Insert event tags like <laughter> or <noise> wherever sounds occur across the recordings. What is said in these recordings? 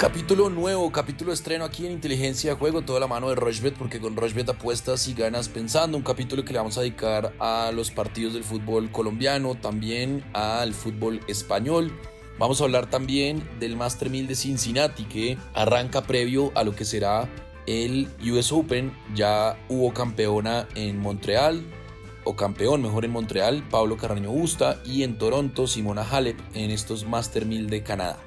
Capítulo nuevo, capítulo estreno aquí en Inteligencia de Juego, toda la mano de Rochbet, porque con Rochbet apuestas y ganas pensando. Un capítulo que le vamos a dedicar a los partidos del fútbol colombiano, también al fútbol español. Vamos a hablar también del Master 1000 de Cincinnati, que arranca previo a lo que será el US Open. Ya hubo campeona en Montreal, o campeón mejor en Montreal, Pablo Carreño Busta, y en Toronto, Simona Halep en estos Master 1000 de Canadá.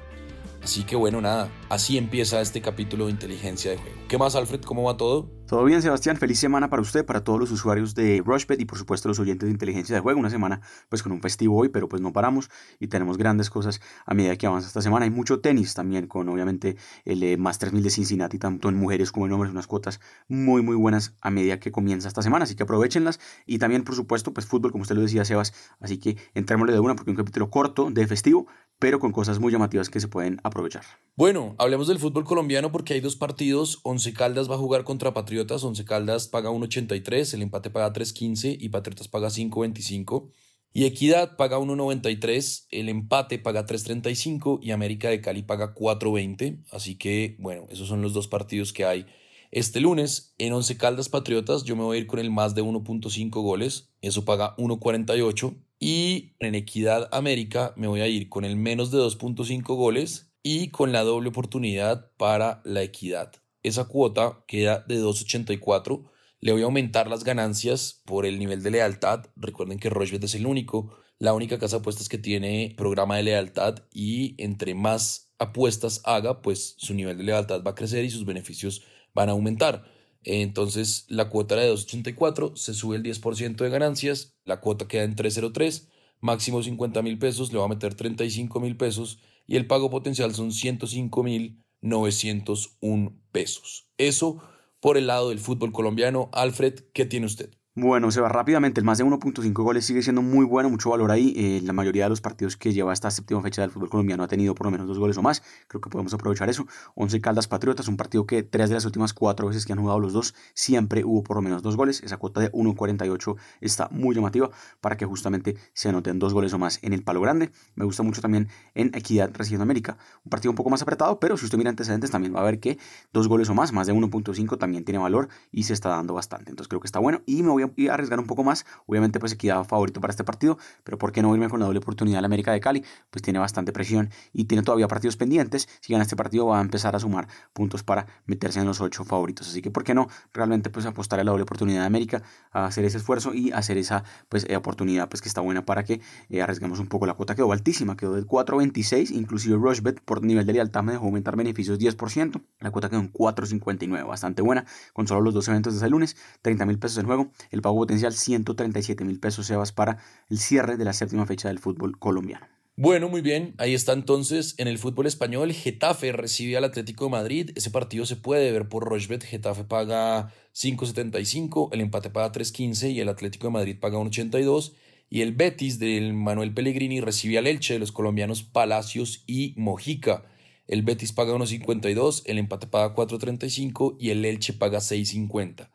Así que bueno, nada, así empieza este capítulo de inteligencia de juego. ¿Qué más, Alfred? ¿Cómo va todo? Todo bien, Sebastián. Feliz semana para usted, para todos los usuarios de Rushbet y por supuesto los oyentes de inteligencia de juego. Una semana pues con un festivo hoy, pero pues no paramos y tenemos grandes cosas a medida que avanza esta semana. Hay mucho tenis también con obviamente el eh, Masters 1000 de Cincinnati, tanto en mujeres como en hombres, unas cuotas muy muy buenas a medida que comienza esta semana, así que aprovechenlas. Y también por supuesto pues fútbol, como usted lo decía Sebas, así que entrémosle de una porque un capítulo corto de festivo, pero con cosas muy llamativas que se pueden aprovechar. Bueno, hablemos del fútbol colombiano porque hay dos partidos. Once Caldas va a jugar contra Patriotas. Once Caldas paga 1.83, el empate paga 3.15 y Patriotas paga 5.25. Y Equidad paga 1.93, el empate paga 3.35 y América de Cali paga 4.20. Así que, bueno, esos son los dos partidos que hay este lunes. En Once Caldas Patriotas yo me voy a ir con el más de 1.5 goles, eso paga 1.48. Y en Equidad América me voy a ir con el menos de 2.5 goles y con la doble oportunidad para la equidad. Esa cuota queda de 2.84. Le voy a aumentar las ganancias por el nivel de lealtad. Recuerden que Rochebet es el único, la única casa de apuestas que tiene programa de lealtad y entre más apuestas haga, pues su nivel de lealtad va a crecer y sus beneficios van a aumentar. Entonces la cuota era de 2.84, se sube el 10% de ganancias, la cuota queda en 3.03, máximo 50 mil pesos, le va a meter 35 mil pesos y el pago potencial son 105.901 pesos. Eso por el lado del fútbol colombiano. Alfred, ¿qué tiene usted? Bueno, se va rápidamente. El más de 1.5 goles sigue siendo muy bueno, mucho valor ahí. Eh, la mayoría de los partidos que lleva esta séptima fecha del fútbol colombiano ha tenido por lo menos dos goles o más. Creo que podemos aprovechar eso. 11 Caldas Patriotas, un partido que tres de las últimas cuatro veces que han jugado los dos siempre hubo por lo menos dos goles. Esa cuota de 1.48 está muy llamativa para que justamente se anoten dos goles o más en el palo grande. Me gusta mucho también en Equidad recibiendo América. Un partido un poco más apretado, pero si usted mira antecedentes también va a ver que dos goles o más, más de 1.5 también tiene valor y se está dando bastante. Entonces creo que está bueno y me voy y arriesgar un poco más. Obviamente, pues Equidad favorito para este partido, pero ¿por qué no irme con la doble oportunidad la América de Cali? Pues tiene bastante presión y tiene todavía partidos pendientes. Si gana este partido, va a empezar a sumar puntos para meterse en los ocho favoritos. Así que, ¿por qué no realmente pues apostar a la doble oportunidad de América, a hacer ese esfuerzo y hacer esa pues eh, oportunidad pues que está buena para que eh, arriesguemos un poco? La cuota quedó altísima, quedó del 4.26, inclusive Rushbet por nivel de lealtad me dejó aumentar beneficios 10%. La cuota quedó en 4.59, bastante buena, con solo los dos eventos de ese lunes, 30 mil pesos en juego. El pago potencial 137 mil pesos, Sebas, para el cierre de la séptima fecha del fútbol colombiano. Bueno, muy bien, ahí está entonces en el fútbol español. Getafe recibe al Atlético de Madrid. Ese partido se puede ver por Rochbet. Getafe paga 5.75, el empate paga 3.15 y el Atlético de Madrid paga 1.82. Y el Betis del Manuel Pellegrini recibe al Elche de los colombianos Palacios y Mojica. El Betis paga 1.52, el empate paga 4.35 y el Elche paga 6.50.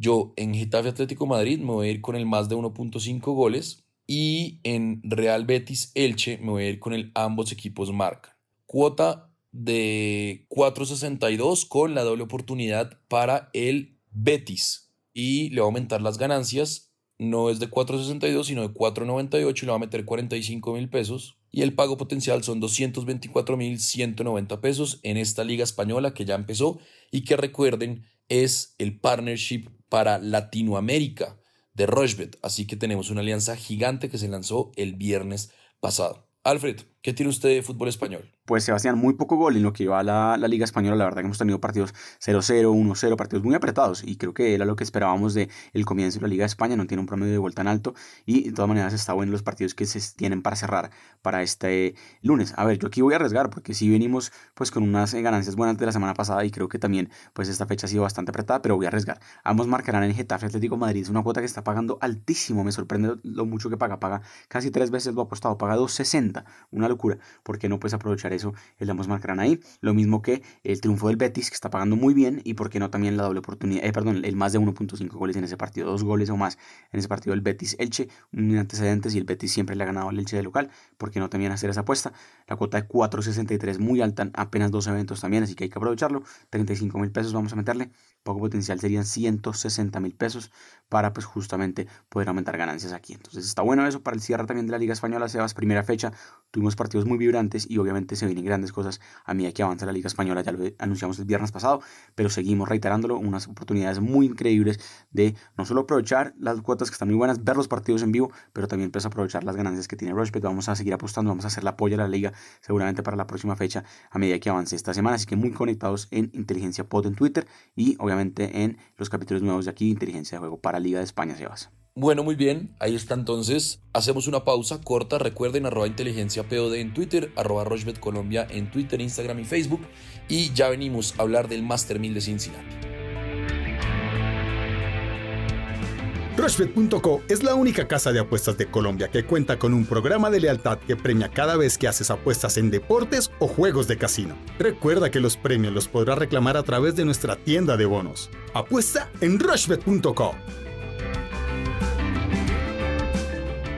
Yo en Getafe Atlético Madrid me voy a ir con el más de 1.5 goles y en Real Betis Elche me voy a ir con el ambos equipos marcan. Cuota de 4.62 con la doble oportunidad para el Betis y le va a aumentar las ganancias. No es de 4.62 sino de 4.98 y le va a meter 45 mil pesos y el pago potencial son 224 mil 190 pesos en esta liga española que ya empezó y que recuerden es el partnership para Latinoamérica de Rochbet. Así que tenemos una alianza gigante que se lanzó el viernes pasado. Alfred, ¿qué tiene usted de fútbol español? Pues Sebastián, muy poco gol en lo que iba a la, la Liga Española. La verdad que hemos tenido partidos 0-0, 1-0, partidos muy apretados. Y creo que era lo que esperábamos de el comienzo de la Liga de España. No tiene un promedio de gol tan alto. Y de todas maneras está bueno los partidos que se tienen para cerrar para este lunes. A ver, yo aquí voy a arriesgar porque si venimos pues con unas ganancias buenas de la semana pasada. Y creo que también pues esta fecha ha sido bastante apretada. Pero voy a arriesgar. Ambos marcarán en Getafe Atlético Madrid. Es una cuota que está pagando altísimo. Me sorprende lo mucho que paga. Paga casi tres veces lo apostado. Paga 2.60. Una locura. ¿Por qué no puedes aprovechar eso? El ambos marcarán ahí. Lo mismo que el triunfo del Betis, que está pagando muy bien, y por qué no también la doble oportunidad, eh, perdón, el más de 1.5 goles en ese partido, dos goles o más en ese partido del Betis Elche, un antecedentes y el Betis siempre le ha ganado al Elche de local, ¿por qué no también hacer esa apuesta? La cuota de 4.63 muy alta, apenas dos eventos también, así que hay que aprovecharlo. 35 mil pesos vamos a meterle poco potencial serían 160 mil pesos para pues justamente poder aumentar ganancias aquí. Entonces está bueno eso para el cierre también de la Liga Española, Sebas, primera fecha, tuvimos partidos muy vibrantes y obviamente se vienen grandes cosas a medida que avanza la Liga Española, ya lo anunciamos el viernes pasado, pero seguimos reiterándolo, unas oportunidades muy increíbles de no solo aprovechar las cuotas que están muy buenas, ver los partidos en vivo, pero también pues aprovechar las ganancias que tiene Rushbet, vamos a seguir apostando, vamos a hacer la apoyo a la liga seguramente para la próxima fecha a medida que avance esta semana, así que muy conectados en Inteligencia Pod en Twitter y obviamente en los capítulos nuevos de aquí, Inteligencia de Juego para Liga de España, Sebas. Bueno, muy bien, ahí está entonces. Hacemos una pausa corta. Recuerden arroba inteligencia POD en Twitter, arroba Rochbet Colombia en Twitter, Instagram y Facebook. Y ya venimos a hablar del Master 1000 de Cincinnati. Rushbet.co es la única casa de apuestas de Colombia que cuenta con un programa de lealtad que premia cada vez que haces apuestas en deportes o juegos de casino. Recuerda que los premios los podrás reclamar a través de nuestra tienda de bonos. Apuesta en Rushbet.co.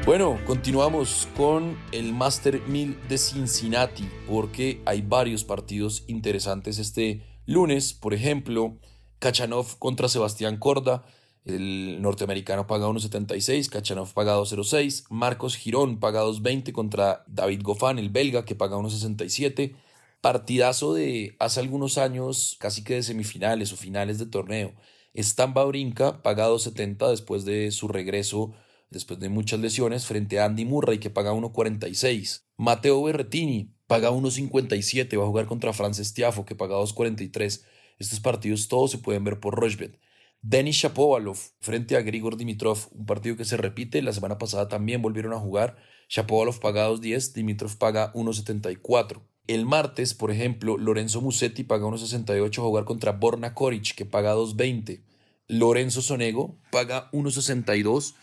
Bueno, continuamos con el Master 1000 de Cincinnati porque hay varios partidos interesantes este lunes. Por ejemplo, Kachanov contra Sebastián Corda. El norteamericano paga 1.76, Kachanov paga 2.06, Marcos Girón paga 2.20 contra David Goffin, el belga, que paga 1.67. Partidazo de hace algunos años, casi que de semifinales o finales de torneo. Stamba Brinca paga 2.70 después de su regreso después de muchas lesiones, frente a Andy Murray, que paga 1.46. Mateo Berretini paga 1.57, va a jugar contra Frances Tiafo, que paga 2.43. Estos partidos todos se pueden ver por Rochbet. Denis Shapovalov frente a Grigor Dimitrov, un partido que se repite, la semana pasada también volvieron a jugar. Shapovalov paga 2.10, Dimitrov paga 1.74. El martes, por ejemplo, Lorenzo Musetti paga 1.68 a jugar contra Borna Koric, que paga 2.20. Lorenzo Sonego paga 1.62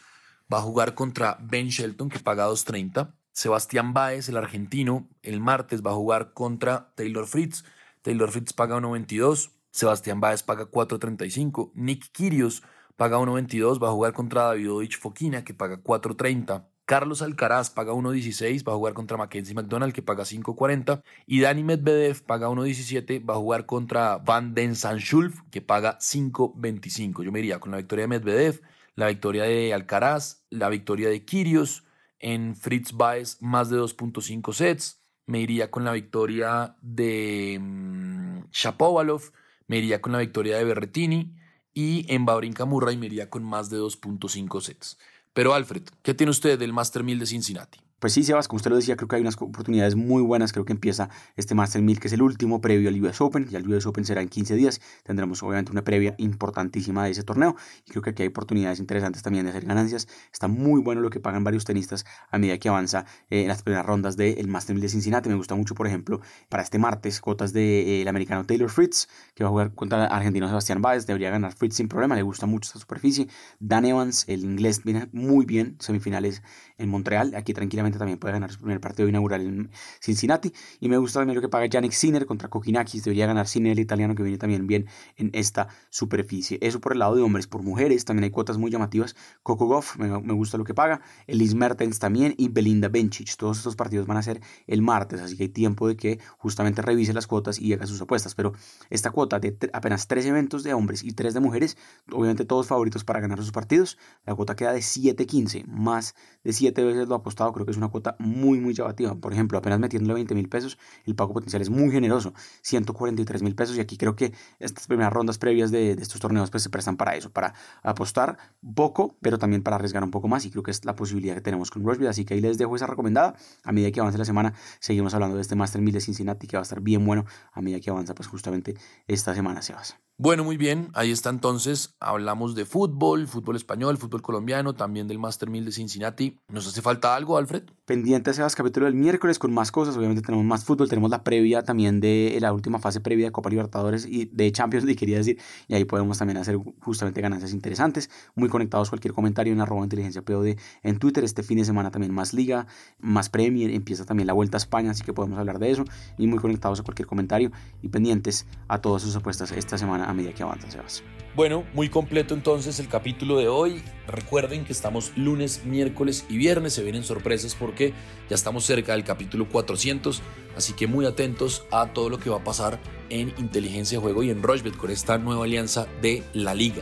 va a jugar contra Ben Shelton, que paga 2.30. Sebastián Baez, el argentino, el martes va a jugar contra Taylor Fritz. Taylor Fritz paga 1.22. Sebastián Baez paga 4.35. Nick Kirios paga 1.22. Va a jugar contra Davidovich Fokina, que paga 4.30. Carlos Alcaraz paga 1.16, va a jugar contra Mackenzie McDonald que paga 5.40 y Dani Medvedev paga 1.17, va a jugar contra Van Den Sanschulf que paga 5.25. Yo me iría con la victoria de Medvedev, la victoria de Alcaraz, la victoria de Kirios, en Fritz Baez más de 2.5 sets, me iría con la victoria de mm, Shapovalov, me iría con la victoria de Berretini y en Babrinka Murray me iría con más de 2.5 sets. Pero Alfred, ¿qué tiene usted del Master 1000 de Cincinnati? Pues sí, Sebas, como usted lo decía, creo que hay unas oportunidades muy buenas. Creo que empieza este Master 1000, que es el último previo al US Open. Ya el US Open será en 15 días. Tendremos obviamente una previa importantísima de ese torneo. Y creo que aquí hay oportunidades interesantes también de hacer ganancias. Está muy bueno lo que pagan varios tenistas a medida que avanza eh, en las primeras rondas del Master 1000 de Cincinnati. Me gusta mucho, por ejemplo, para este martes, cuotas del de, americano Taylor Fritz, que va a jugar contra el argentino Sebastián Báez. Debería ganar Fritz sin problema. Le gusta mucho esta superficie. Dan Evans, el inglés, viene muy bien. Semifinales en Montreal. Aquí tranquilamente también puede ganar su primer partido inaugural en Cincinnati. Y me gusta también lo que paga Yannick Sinner contra Kokinakis. Debería ganar Sinner, el italiano, que viene también bien en esta superficie. Eso por el lado de hombres. Por mujeres también hay cuotas muy llamativas. Coco Goff, me, gusta lo que paga. Elis Mertens también y Belinda Bencic. Todos estos partidos van a ser el martes, así que hay tiempo de que justamente revise las cuotas y haga sus apuestas. Pero esta cuota de apenas tres eventos de hombres y tres de mujeres, obviamente todos favoritos para ganar sus partidos. La cuota queda de 7.15, más de 7 siete veces lo apostado, creo que es una cuota muy, muy llamativa. Por ejemplo, apenas metiéndole 20 mil pesos, el pago potencial es muy generoso, 143 mil pesos. Y aquí creo que estas primeras rondas previas de, estos torneos pues, se prestan para eso, para apostar poco, pero también para arriesgar un poco más. Y creo que es la posibilidad que tenemos con Rushby. Así que ahí les dejo esa recomendada. A medida que avance la semana, seguimos hablando de este Master 1000 de Cincinnati, que va a estar bien bueno a medida que avanza, pues justamente esta semana, se Sebas. Bueno, muy bien, ahí está entonces. Hablamos de fútbol, fútbol español, fútbol colombiano, también del Master 1000 de Cincinnati. ¿Nos hace falta algo, Alfred? Pendiente ese capítulo del miércoles con más cosas. Obviamente tenemos más fútbol, tenemos la previa también de la última fase previa de Copa Libertadores y de Champions <laughs> League, quería decir. Y ahí podemos también hacer justamente ganancias interesantes. Muy conectados, cualquier comentario en arroba inteligencia POD en Twitter. Este fin de semana también más liga, más Premier. Empieza también la Vuelta a España, así que podemos hablar de eso. Y muy conectados a cualquier comentario y pendientes a todas sus apuestas esta semana a medida que avanzan, Sebas. Bueno, muy completo entonces el capítulo de hoy. Recuerden que estamos lunes, miércoles y viernes. Se vienen sorpresas porque ya estamos cerca del capítulo 400. Así que muy atentos a todo lo que va a pasar en Inteligencia de Juego y en Rochbet con esta nueva alianza de la liga.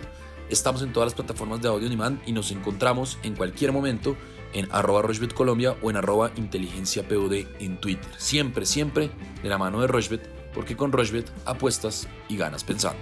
Estamos en todas las plataformas de audio on y nos encontramos en cualquier momento en arroba Colombia o en arroba inteligencia en Twitter. Siempre, siempre de la mano de Rochbet porque con Rochbet apuestas y ganas pensando.